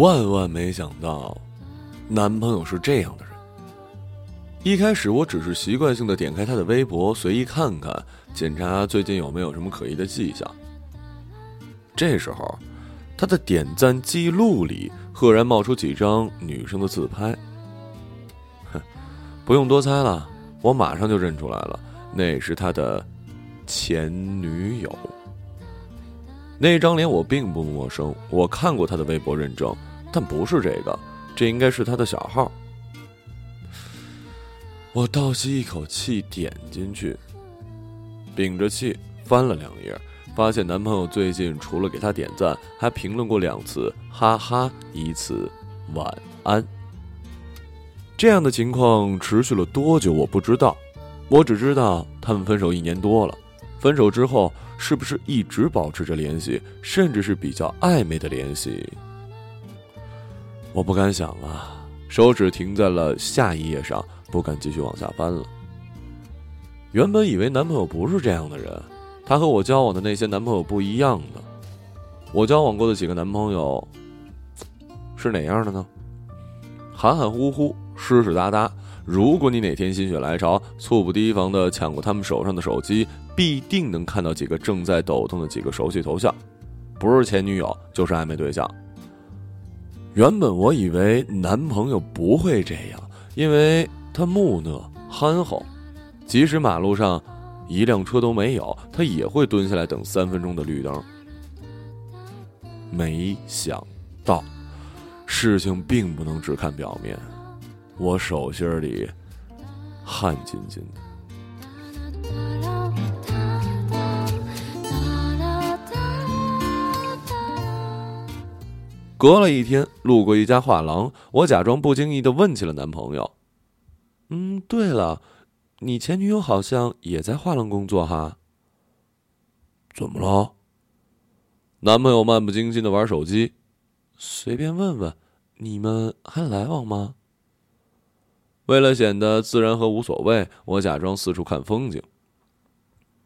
万万没想到，男朋友是这样的人。一开始我只是习惯性的点开他的微博，随意看看，检查最近有没有什么可疑的迹象。这时候，他的点赞记录里赫然冒出几张女生的自拍。哼，不用多猜了，我马上就认出来了，那是他的前女友。那张脸我并不陌生，我看过他的微博认证，但不是这个，这应该是他的小号。我倒吸一口气，点进去，屏着气翻了两页，发现男朋友最近除了给他点赞，还评论过两次“哈哈”，一次“晚安”。这样的情况持续了多久？我不知道，我只知道他们分手一年多了。分手之后，是不是一直保持着联系，甚至是比较暧昧的联系？我不敢想啊，手指停在了下一页上，不敢继续往下翻了。原本以为男朋友不是这样的人，他和我交往的那些男朋友不一样的。我交往过的几个男朋友是哪样的呢？含含糊糊，湿湿哒哒。如果你哪天心血来潮，猝不提防的抢过他们手上的手机，必定能看到几个正在抖动的几个熟悉头像，不是前女友就是暧昧对象。原本我以为男朋友不会这样，因为他木讷憨厚，即使马路上一辆车都没有，他也会蹲下来等三分钟的绿灯。没想到，事情并不能只看表面。我手心里汗津津的。隔了一天，路过一家画廊，我假装不经意的问起了男朋友：“嗯，对了，你前女友好像也在画廊工作哈？怎么了？”男朋友漫不经心的玩手机，随便问问，你们还来往吗？为了显得自然和无所谓，我假装四处看风景。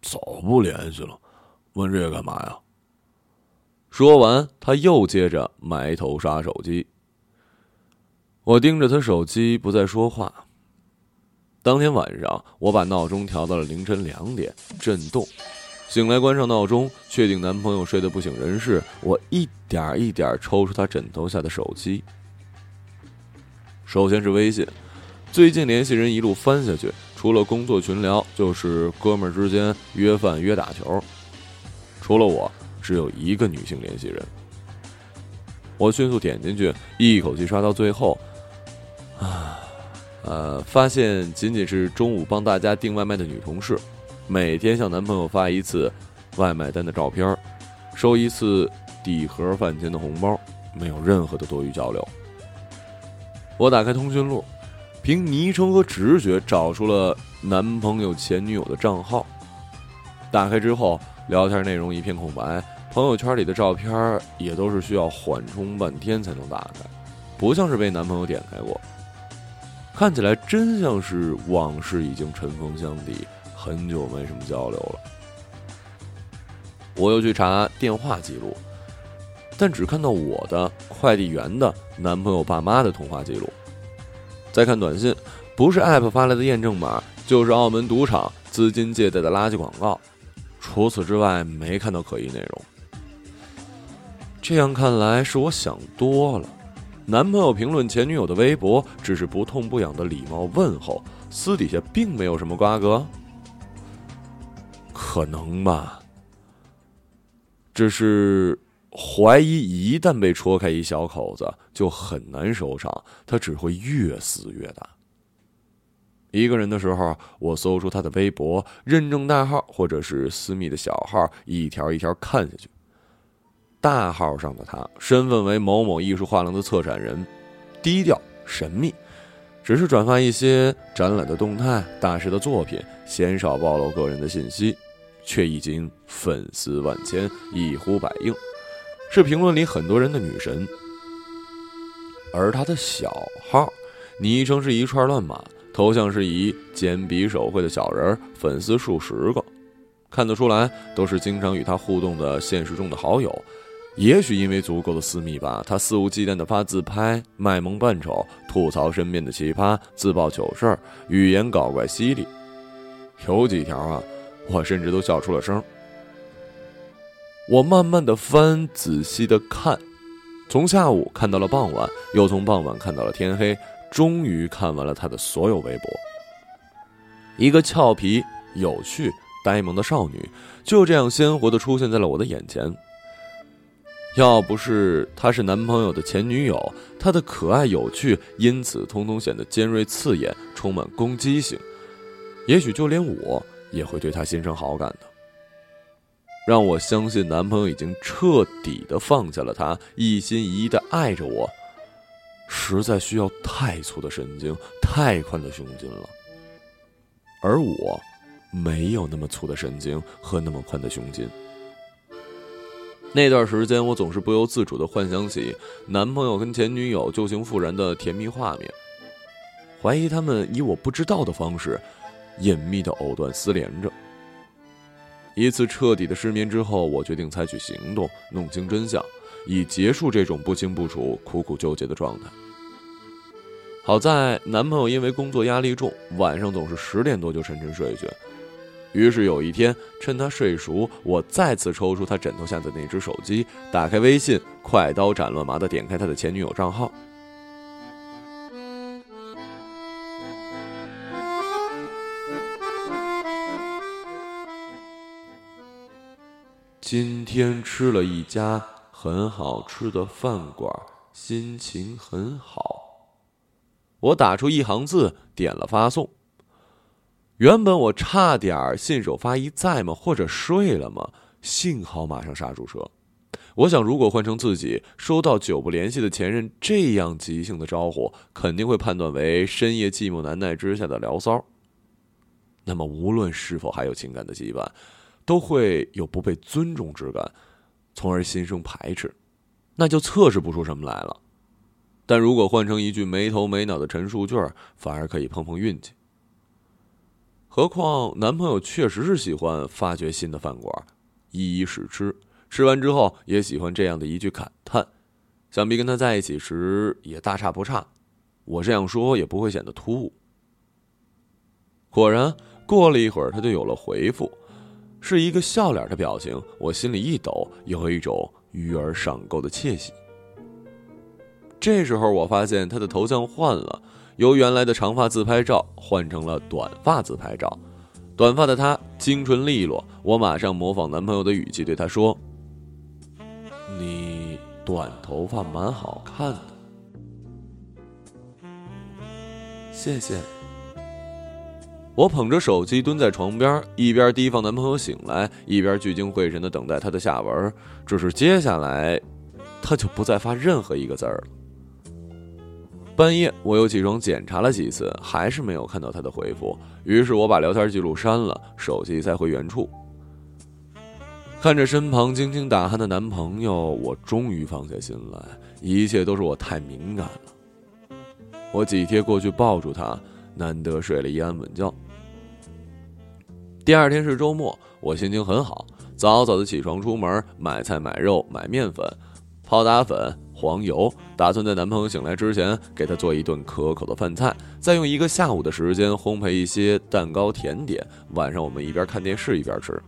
早不联系了，问这个干嘛呀？说完，他又接着埋头刷手机。我盯着他手机，不再说话。当天晚上，我把闹钟调到了凌晨两点，震动。醒来，关上闹钟，确定男朋友睡得不省人事，我一点一点抽出他枕头下的手机。首先是微信。最近联系人一路翻下去，除了工作群聊，就是哥们儿之间约饭约打球。除了我，只有一个女性联系人。我迅速点进去，一口气刷到最后，啊，呃，发现仅仅是中午帮大家订外卖的女同事，每天向男朋友发一次外卖单的照片，收一次底盒饭钱的红包，没有任何的多余交流。我打开通讯录。凭昵称和直觉找出了男朋友前女友的账号，打开之后，聊天内容一片空白，朋友圈里的照片也都是需要缓冲半天才能打开，不像是被男朋友点开过，看起来真像是往事已经尘封相抵，很久没什么交流了。我又去查电话记录，但只看到我的快递员的男朋友爸妈的通话记录。再看短信，不是 App 发来的验证码，就是澳门赌场资金借贷的垃圾广告。除此之外，没看到可疑内容。这样看来，是我想多了。男朋友评论前女友的微博，只是不痛不痒的礼貌问候，私底下并没有什么瓜葛。可能吧，只是。怀疑一旦被戳开一小口子，就很难收场，他只会越撕越大。一个人的时候，我搜出他的微博认证大号或者是私密的小号，一条一条看下去。大号上的他，身份为某某艺术画廊的策展人，低调神秘，只是转发一些展览的动态、大师的作品，鲜少暴露个人的信息，却已经粉丝万千，一呼百应。是评论里很多人的女神，而他的小号，昵称是一串乱码，头像是以简笔手绘的小人，粉丝数十个，看得出来都是经常与他互动的现实中的好友，也许因为足够的私密吧，他肆无忌惮的发自拍、卖萌扮丑、吐槽身边的奇葩、自曝糗事儿、语言搞怪犀利，有几条啊，我甚至都笑出了声。我慢慢的翻，仔细的看，从下午看到了傍晚，又从傍晚看到了天黑，终于看完了他的所有微博。一个俏皮、有趣、呆萌的少女，就这样鲜活的出现在了我的眼前。要不是她是男朋友的前女友，她的可爱有趣，因此通通显得尖锐刺眼，充满攻击性。也许就连我也会对她心生好感的。让我相信男朋友已经彻底的放下了她，一心一意的爱着我，实在需要太粗的神经，太宽的胸襟了。而我，没有那么粗的神经和那么宽的胸襟。那段时间，我总是不由自主的幻想起男朋友跟前女友旧情复燃的甜蜜画面，怀疑他们以我不知道的方式，隐秘的藕断丝连着。一次彻底的失眠之后，我决定采取行动，弄清真相，以结束这种不清不楚、苦苦纠结的状态。好在男朋友因为工作压力重，晚上总是十点多就沉沉睡去。于是有一天，趁他睡熟，我再次抽出他枕头下的那只手机，打开微信，快刀斩乱麻的点开他的前女友账号。今天吃了一家很好吃的饭馆，心情很好。我打出一行字，点了发送。原本我差点信手发一在吗？或者睡了吗？幸好马上刹住车。我想，如果换成自己收到久不联系的前任这样即兴的招呼，肯定会判断为深夜寂寞难耐之下的聊骚。那么，无论是否还有情感的羁绊，都会有不被尊重之感，从而心生排斥，那就测试不出什么来了。但如果换成一句没头没脑的陈述句，反而可以碰碰运气。何况男朋友确实是喜欢发掘新的饭馆，一一试吃，吃完之后也喜欢这样的一句感叹，想必跟他在一起时也大差不差。我这样说也不会显得突兀。果然，过了一会儿，他就有了回复，是一个笑脸的表情。我心里一抖，有一种鱼儿上钩的窃喜。这时候，我发现他的头像换了。由原来的长发自拍照换成了短发自拍照，短发的她精纯利落。我马上模仿男朋友的语气对她说：“你短头发蛮好看的，谢谢。”我捧着手机蹲在床边，一边提防男朋友醒来，一边聚精会神的等待他的下文。只是接下来，他就不再发任何一个字儿了。半夜，我又起床检查了几次，还是没有看到他的回复。于是我把聊天记录删了，手机塞回原处。看着身旁轻轻打鼾的男朋友，我终于放下心来。一切都是我太敏感了。我几贴过去抱住他，难得睡了一安稳觉。第二天是周末，我心情很好，早早的起床出门买菜、买肉、买面粉、泡打粉。黄油，打算在男朋友醒来之前给他做一顿可口的饭菜，再用一个下午的时间烘焙一些蛋糕甜点。晚上我们一边看电视一边吃。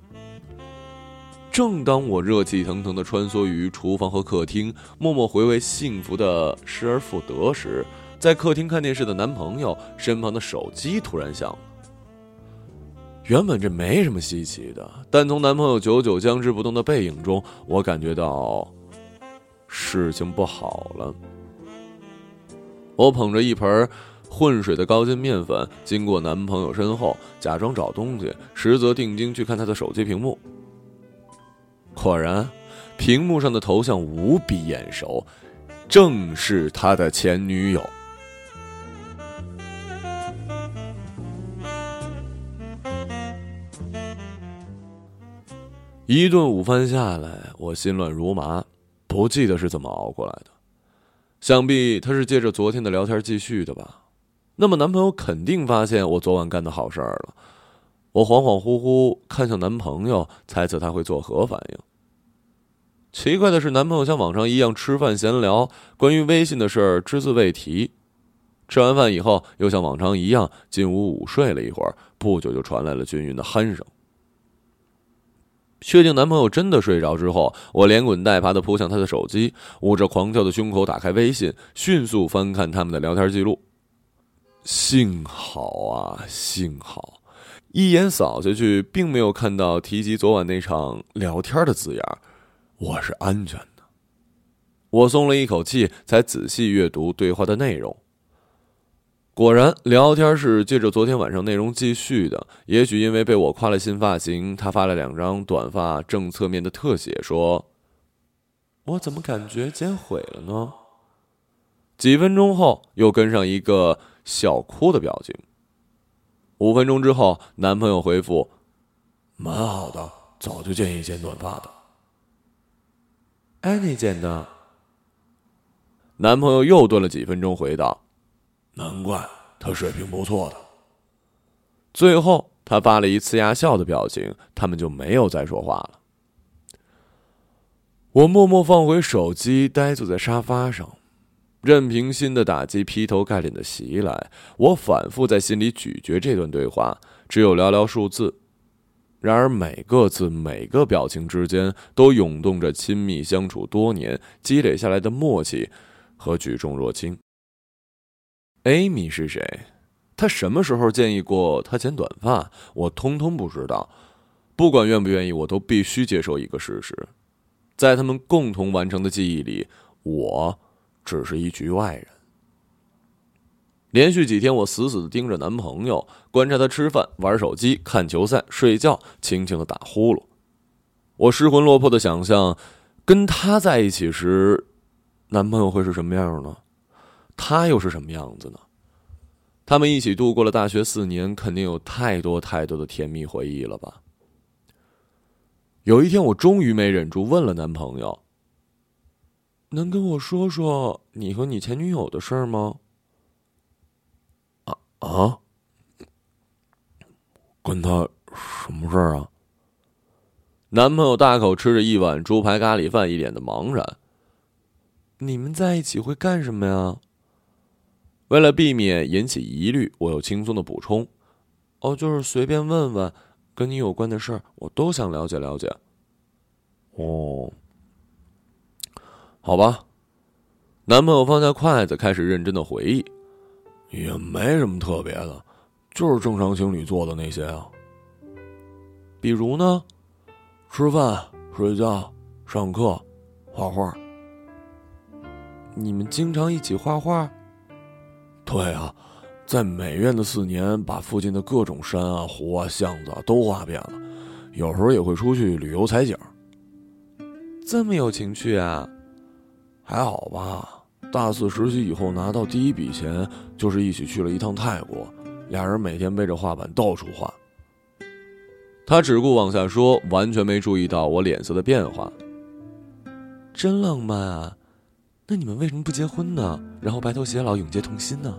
正当我热气腾腾地穿梭于厨房和客厅，默默回味幸福的失而复得时，在客厅看电视的男朋友身旁的手机突然响了。原本这没什么稀奇的，但从男朋友久久僵持不动的背影中，我感觉到。事情不好了。我捧着一盆混水的高筋面粉，经过男朋友身后，假装找东西，实则定睛去看他的手机屏幕。果然，屏幕上的头像无比眼熟，正是他的前女友。一顿午饭下来，我心乱如麻。不记得是怎么熬过来的，想必他是借着昨天的聊天继续的吧。那么男朋友肯定发现我昨晚干的好事儿了。我恍恍惚惚看向男朋友，猜测他会作何反应。奇怪的是，男朋友像往常一样吃饭闲聊，关于微信的事儿只字未提。吃完饭以后，又像往常一样进屋午睡了一会儿，不久就传来了均匀的鼾声。确定男朋友真的睡着之后，我连滚带爬的扑向他的手机，捂着狂跳的胸口打开微信，迅速翻看他们的聊天记录。幸好啊，幸好，一眼扫下去，并没有看到提及昨晚那场聊天的字眼，我是安全的。我松了一口气，才仔细阅读对话的内容。果然，聊天是借着昨天晚上内容继续的。也许因为被我夸了新发型，他发了两张短发正侧面的特写，说：“我怎么感觉剪毁了呢？”几分钟后，又跟上一个笑哭的表情。五分钟之后，男朋友回复：“蛮好的，早就建议剪短发的。”安妮剪的。男朋友又顿了几分钟，回道。难怪他水平不错的。最后，他发了一呲牙笑的表情，他们就没有再说话了。我默默放回手机，呆坐在沙发上，任凭新的打击劈头盖脸的袭来。我反复在心里咀嚼这段对话，只有寥寥数字，然而每个字、每个表情之间，都涌动着亲密相处多年积累下来的默契和举重若轻。Amy 是谁？他什么时候建议过他剪短发？我通通不知道。不管愿不愿意，我都必须接受一个事实：在他们共同完成的记忆里，我只是一局外人。连续几天，我死死的盯着男朋友，观察他吃饭、玩手机、看球赛、睡觉，轻轻的打呼噜。我失魂落魄的想象，跟他在一起时，男朋友会是什么样呢？他又是什么样子呢？他们一起度过了大学四年，肯定有太多太多的甜蜜回忆了吧？有一天，我终于没忍住问了男朋友：“能跟我说说你和你前女友的事儿吗？”啊啊！跟他什么事儿啊？男朋友大口吃着一碗猪排咖喱饭，一脸的茫然。你们在一起会干什么呀？为了避免引起疑虑，我又轻松的补充：“哦，就是随便问问，跟你有关的事儿，我都想了解了解。”哦，好吧。男朋友放下筷子，开始认真的回忆：“也没什么特别的，就是正常情侣做的那些啊。比如呢，吃饭、睡觉、上课、画画。你们经常一起画画？”对啊，在美院的四年，把附近的各种山啊、湖啊、巷子啊都画遍了。有时候也会出去旅游采景。这么有情趣啊？还好吧。大四实习以后拿到第一笔钱，就是一起去了一趟泰国，俩人每天背着画板到处画。他只顾往下说，完全没注意到我脸色的变化。真浪漫啊！那你们为什么不结婚呢？然后白头偕老，永结同心呢？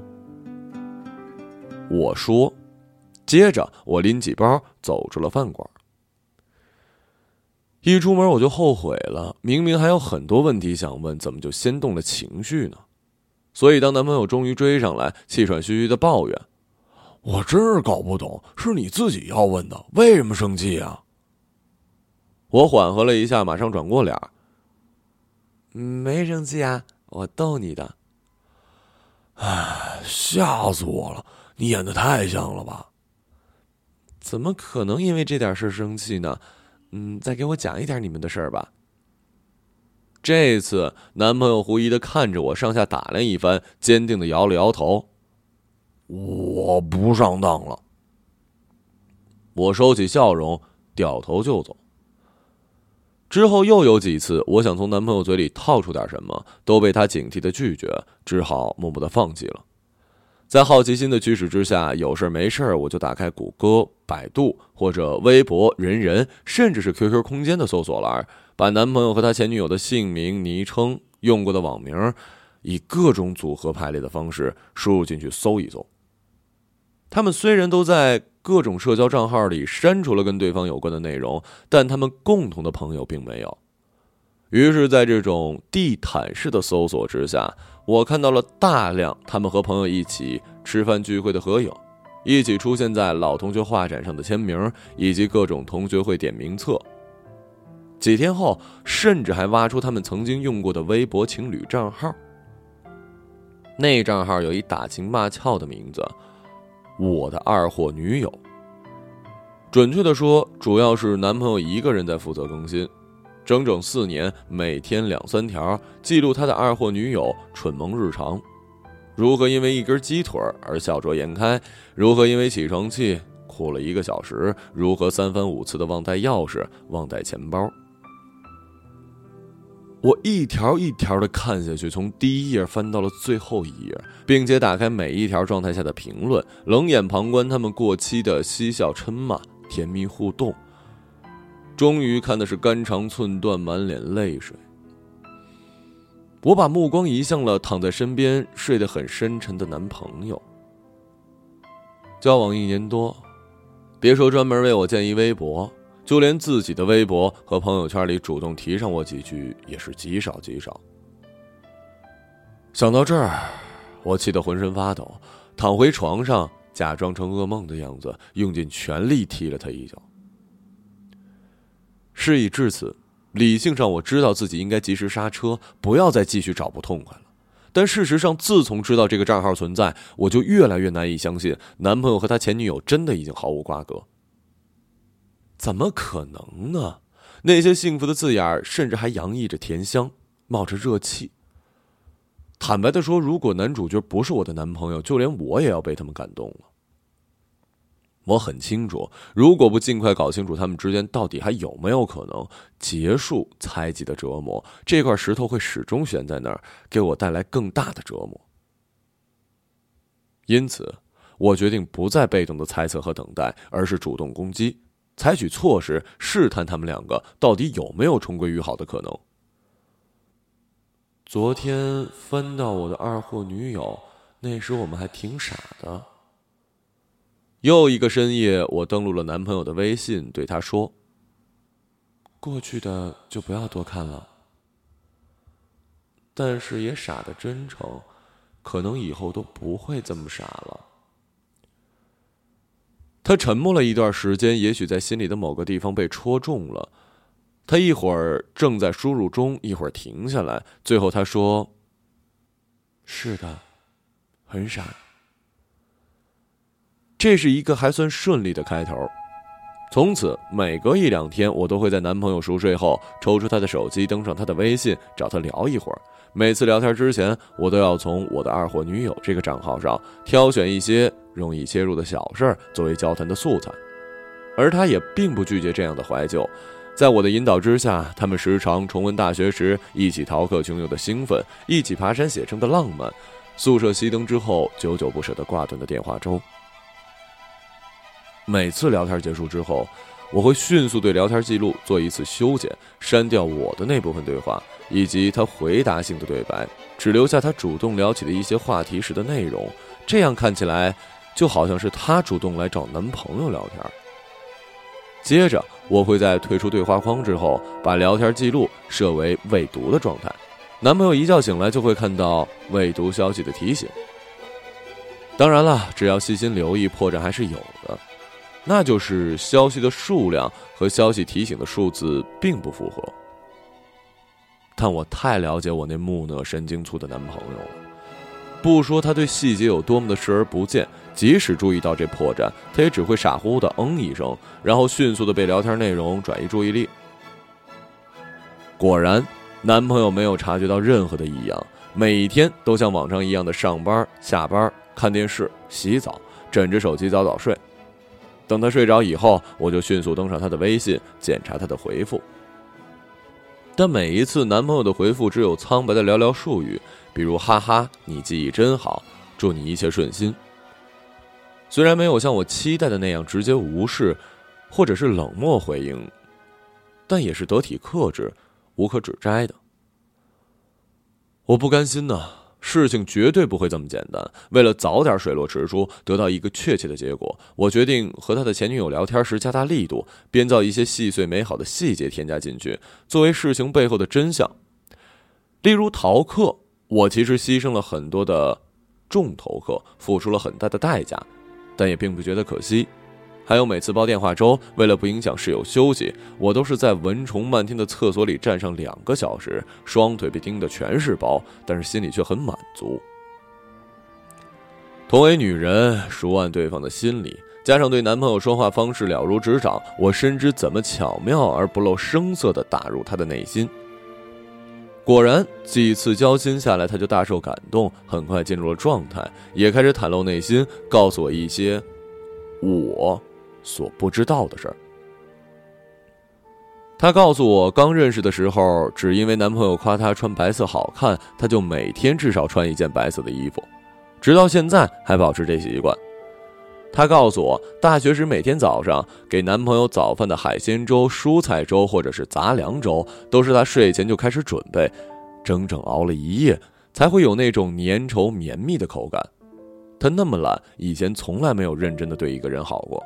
我说，接着我拎起包走出了饭馆。一出门我就后悔了，明明还有很多问题想问，怎么就先动了情绪呢？所以当男朋友终于追上来，气喘吁吁的抱怨：“我真是搞不懂，是你自己要问的，为什么生气啊？”我缓和了一下，马上转过脸。没生气啊，我逗你的。唉，吓死我了！你演的太像了吧？怎么可能因为这点事生气呢？嗯，再给我讲一点你们的事儿吧。这次男朋友狐疑的看着我，上下打量一番，坚定的摇了摇头。我不上当了。我收起笑容，掉头就走。之后又有几次，我想从男朋友嘴里套出点什么，都被他警惕的拒绝，只好默默的放弃了。在好奇心的驱使之下，有事没事我就打开谷歌、百度或者微博、人人，甚至是 QQ 空间的搜索栏，把男朋友和他前女友的姓名、昵称、用过的网名，以各种组合排列的方式输入进去搜一搜。他们虽然都在。各种社交账号里删除了跟对方有关的内容，但他们共同的朋友并没有。于是，在这种地毯式的搜索之下，我看到了大量他们和朋友一起吃饭聚会的合影，一起出现在老同学画展上的签名，以及各种同学会点名册。几天后，甚至还挖出他们曾经用过的微博情侣账号。那账号有一打情骂俏的名字，“我的二货女友”。准确的说，主要是男朋友一个人在负责更新。整整四年，每天两三条，记录他的二货女友蠢萌日常，如何因为一根鸡腿而笑逐颜开，如何因为起床气哭了一个小时，如何三番五次的忘带钥匙、忘带钱包。我一条一条的看下去，从第一页翻到了最后一页，并且打开每一条状态下的评论，冷眼旁观他们过期的嬉笑嗔骂、甜蜜互动。终于看的是肝肠寸断、满脸泪水。我把目光移向了躺在身边、睡得很深沉的男朋友。交往一年多，别说专门为我建一微博，就连自己的微博和朋友圈里主动提上我几句也是极少极少。想到这儿，我气得浑身发抖，躺回床上，假装成噩梦的样子，用尽全力踢了他一脚。事已至此，理性上我知道自己应该及时刹车，不要再继续找不痛快了。但事实上，自从知道这个账号存在，我就越来越难以相信男朋友和他前女友真的已经毫无瓜葛。怎么可能呢？那些幸福的字眼儿甚至还洋溢着甜香，冒着热气。坦白的说，如果男主角不是我的男朋友，就连我也要被他们感动了。我很清楚，如果不尽快搞清楚他们之间到底还有没有可能结束猜忌的折磨，这块石头会始终悬在那儿，给我带来更大的折磨。因此，我决定不再被动的猜测和等待，而是主动攻击，采取措施试探他们两个到底有没有重归于好的可能。昨天翻到我的二货女友，那时我们还挺傻的。又一个深夜，我登录了男朋友的微信，对他说：“过去的就不要多看了，但是也傻的真诚，可能以后都不会这么傻了。”他沉默了一段时间，也许在心里的某个地方被戳中了。他一会儿正在输入中，一会儿停下来，最后他说：“是的，很傻。”这是一个还算顺利的开头。从此，每隔一两天，我都会在男朋友熟睡后抽出他的手机，登上他的微信，找他聊一会儿。每次聊天之前，我都要从我的二货女友这个账号上挑选一些容易切入的小事儿作为交谈的素材。而他也并不拒绝这样的怀旧。在我的引导之下，他们时常重温大学时一起逃课穷游的兴奋，一起爬山写生的浪漫，宿舍熄灯之后久久不舍得挂断的电话粥。每次聊天结束之后，我会迅速对聊天记录做一次修剪，删掉我的那部分对话以及他回答性的对白，只留下他主动聊起的一些话题时的内容。这样看起来，就好像是他主动来找男朋友聊天。接着，我会在退出对话框之后，把聊天记录设为未读的状态。男朋友一觉醒来就会看到未读消息的提醒。当然了，只要细心留意，破绽还是有的。那就是消息的数量和消息提醒的数字并不符合，但我太了解我那木讷神经粗的男朋友了。不说他对细节有多么的视而不见，即使注意到这破绽，他也只会傻乎乎的嗯一声，然后迅速的被聊天内容转移注意力。果然，男朋友没有察觉到任何的异样，每天都像往常一样的上班、下班、看电视、洗澡，枕着手机早早睡。等他睡着以后，我就迅速登上他的微信，检查他的回复。但每一次男朋友的回复只有苍白的寥寥数语，比如“哈哈，你记忆真好，祝你一切顺心。”虽然没有像我期待的那样直接无视，或者是冷漠回应，但也是得体克制、无可指摘的。我不甘心呐，事情绝对不会这么简单。为了早点水落石出，得到一个确切的结果，我决定和他的前女友聊天时加大力度，编造一些细碎美好的细节添加进去，作为事情背后的真相。例如逃课，我其实牺牲了很多的重头课，付出了很大的代价，但也并不觉得可惜。还有每次煲电话粥，为了不影响室友休息，我都是在蚊虫漫天的厕所里站上两个小时，双腿被叮得全是包，但是心里却很满足。同为女人，熟谙对方的心理，加上对男朋友说话方式了如指掌，我深知怎么巧妙而不露声色地打入他的内心。果然，几次交心下来，他就大受感动，很快进入了状态，也开始袒露内心，告诉我一些我。所不知道的事儿。她告诉我，刚认识的时候，只因为男朋友夸她穿白色好看，她就每天至少穿一件白色的衣服，直到现在还保持这习惯。她告诉我，大学时每天早上给男朋友早饭的海鲜粥、蔬菜粥或者是杂粮粥，都是她睡前就开始准备，整整熬了一夜，才会有那种粘稠绵密的口感。她那么懒，以前从来没有认真的对一个人好过。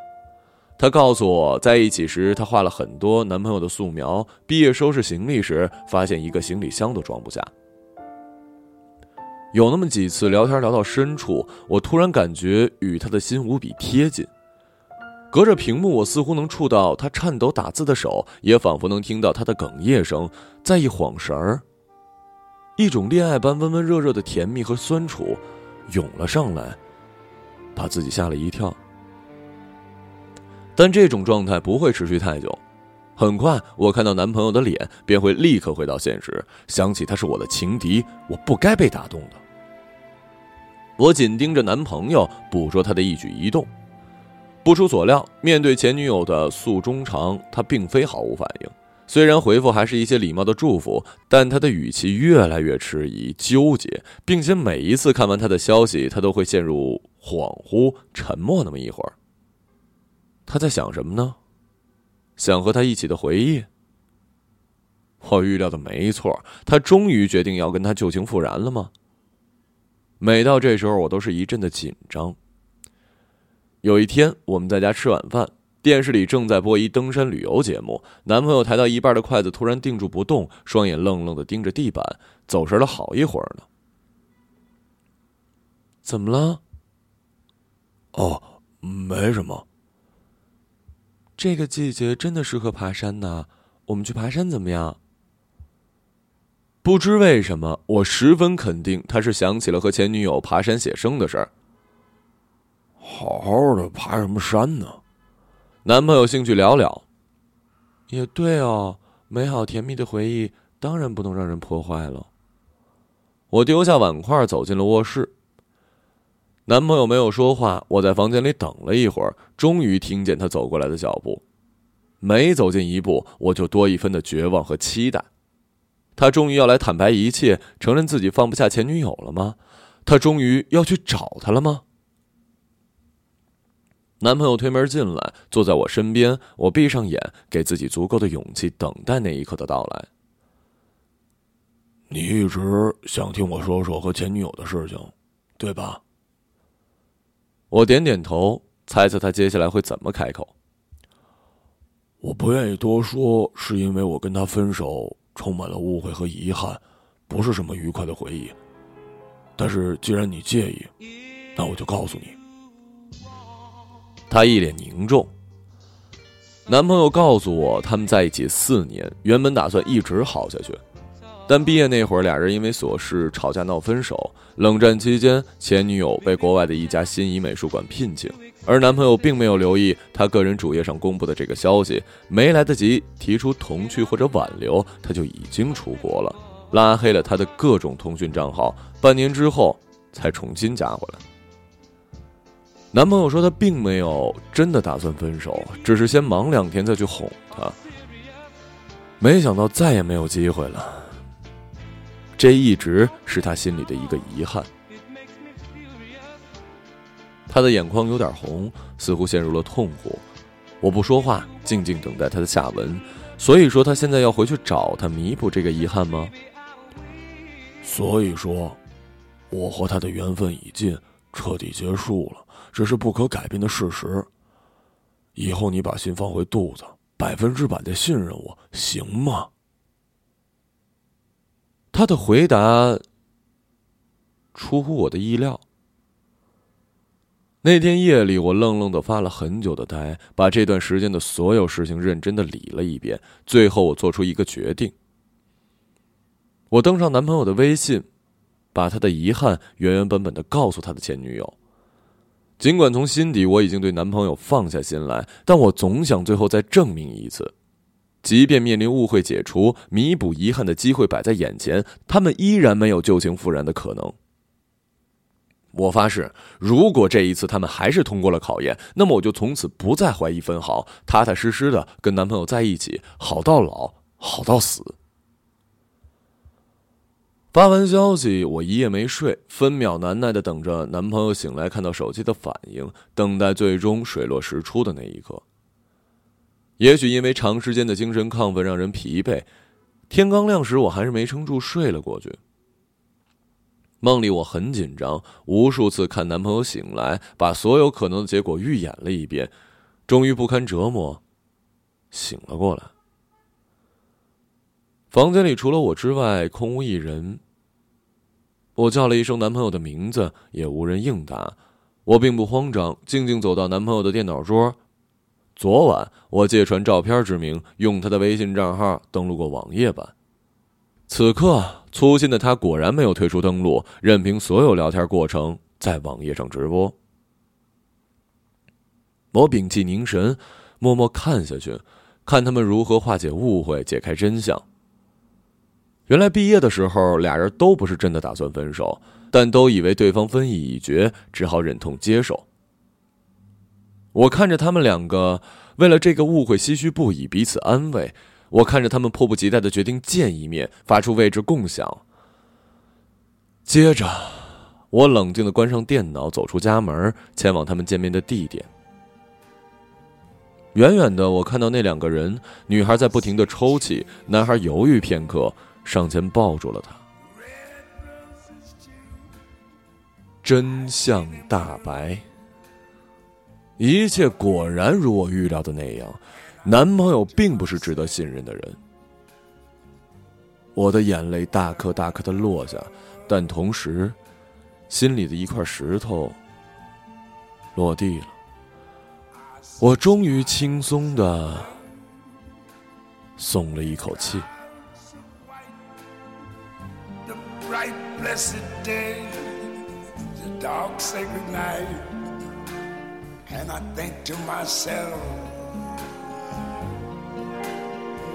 她告诉我，在一起时，她画了很多男朋友的素描。毕业收拾行李时，发现一个行李箱都装不下。有那么几次聊天聊到深处，我突然感觉与他的心无比贴近。隔着屏幕，我似乎能触到他颤抖打字的手，也仿佛能听到他的哽咽声。再一晃神儿，一种恋爱般温温热热的甜蜜和酸楚涌了上来，把自己吓了一跳。但这种状态不会持续太久，很快我看到男朋友的脸，便会立刻回到现实，想起他是我的情敌，我不该被打动的。我紧盯着男朋友，捕捉他的一举一动。不出所料，面对前女友的诉衷肠，他并非毫无反应。虽然回复还是一些礼貌的祝福，但他的语气越来越迟疑、纠结，并且每一次看完他的消息，他都会陷入恍惚、沉默那么一会儿。他在想什么呢？想和他一起的回忆。我预料的没错，他终于决定要跟他旧情复燃了吗？每到这时候，我都是一阵的紧张。有一天，我们在家吃晚饭，电视里正在播一登山旅游节目。男朋友抬到一半的筷子突然定住不动，双眼愣愣的盯着地板，走神了好一会儿呢。怎么了？哦，没什么。这个季节真的适合爬山呢，我们去爬山怎么样？不知为什么，我十分肯定他是想起了和前女友爬山写生的事儿。好好的爬什么山呢？男朋友兴趣寥寥。也对哦，美好甜蜜的回忆当然不能让人破坏了。我丢下碗筷，走进了卧室。男朋友没有说话，我在房间里等了一会儿，终于听见他走过来的脚步。每走近一步，我就多一分的绝望和期待。他终于要来坦白一切，承认自己放不下前女友了吗？他终于要去找她了吗？男朋友推门进来，坐在我身边。我闭上眼，给自己足够的勇气，等待那一刻的到来。你一直想听我说说和前女友的事情，对吧？我点点头，猜测他接下来会怎么开口。我不愿意多说，是因为我跟他分手充满了误会和遗憾，不是什么愉快的回忆。但是既然你介意，那我就告诉你。他一脸凝重。男朋友告诉我，他们在一起四年，原本打算一直好下去。但毕业那会儿，俩人因为琐事吵架闹分手。冷战期间，前女友被国外的一家心仪美术馆聘请，而男朋友并没有留意她个人主页上公布的这个消息，没来得及提出同去或者挽留，她就已经出国了，拉黑了她的各种通讯账号，半年之后才重新加回来。男朋友说他并没有真的打算分手，只是先忙两天再去哄她。没想到再也没有机会了。这一直是他心里的一个遗憾。他的眼眶有点红，似乎陷入了痛苦。我不说话，静静等待他的下文。所以说，他现在要回去找他，弥补这个遗憾吗？所以说，我和他的缘分已尽，彻底结束了，这是不可改变的事实。以后你把心放回肚子，百分之百的信任我，行吗？他的回答出乎我的意料。那天夜里，我愣愣的发了很久的呆，把这段时间的所有事情认真的理了一遍。最后，我做出一个决定。我登上男朋友的微信，把他的遗憾原原本本的告诉他的前女友。尽管从心底我已经对男朋友放下心来，但我总想最后再证明一次，即便面临误会解除、弥补遗憾的机会摆在眼前，他们依然没有旧情复燃的可能。我发誓，如果这一次他们还是通过了考验，那么我就从此不再怀疑分毫，踏踏实实的跟男朋友在一起，好到老，好到死。发完消息，我一夜没睡，分秒难耐的等着男朋友醒来，看到手机的反应，等待最终水落石出的那一刻。也许因为长时间的精神亢奋让人疲惫，天刚亮时，我还是没撑住睡了过去。梦里我很紧张，无数次看男朋友醒来，把所有可能的结果预演了一遍，终于不堪折磨，醒了过来。房间里除了我之外空无一人。我叫了一声男朋友的名字，也无人应答。我并不慌张，静静走到男朋友的电脑桌。昨晚我借传照片之名，用他的微信账号登录过网页版。此刻，粗心的他果然没有退出登录，任凭所有聊天过程在网页上直播。我屏气凝神，默默看下去，看他们如何化解误会，解开真相。原来毕业的时候，俩人都不是真的打算分手，但都以为对方分意已决，只好忍痛接受。我看着他们两个为了这个误会唏嘘不已，彼此安慰。我看着他们迫不及待的决定见一面，发出位置共享。接着，我冷静的关上电脑，走出家门，前往他们见面的地点。远远的，我看到那两个人，女孩在不停的抽泣，男孩犹豫片刻，上前抱住了她。真相大白，一切果然如我预料的那样。男朋友并不是值得信任的人，我的眼泪大颗大颗的落下，但同时，心里的一块石头落地了。我终于轻松的松了一口气。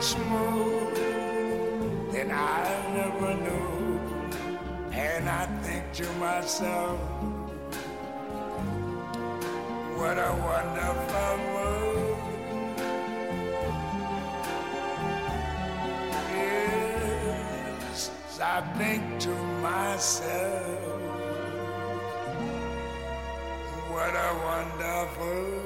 much more than I ever knew. And I think to myself, what a wonderful world. Yes, I think to myself, Oh.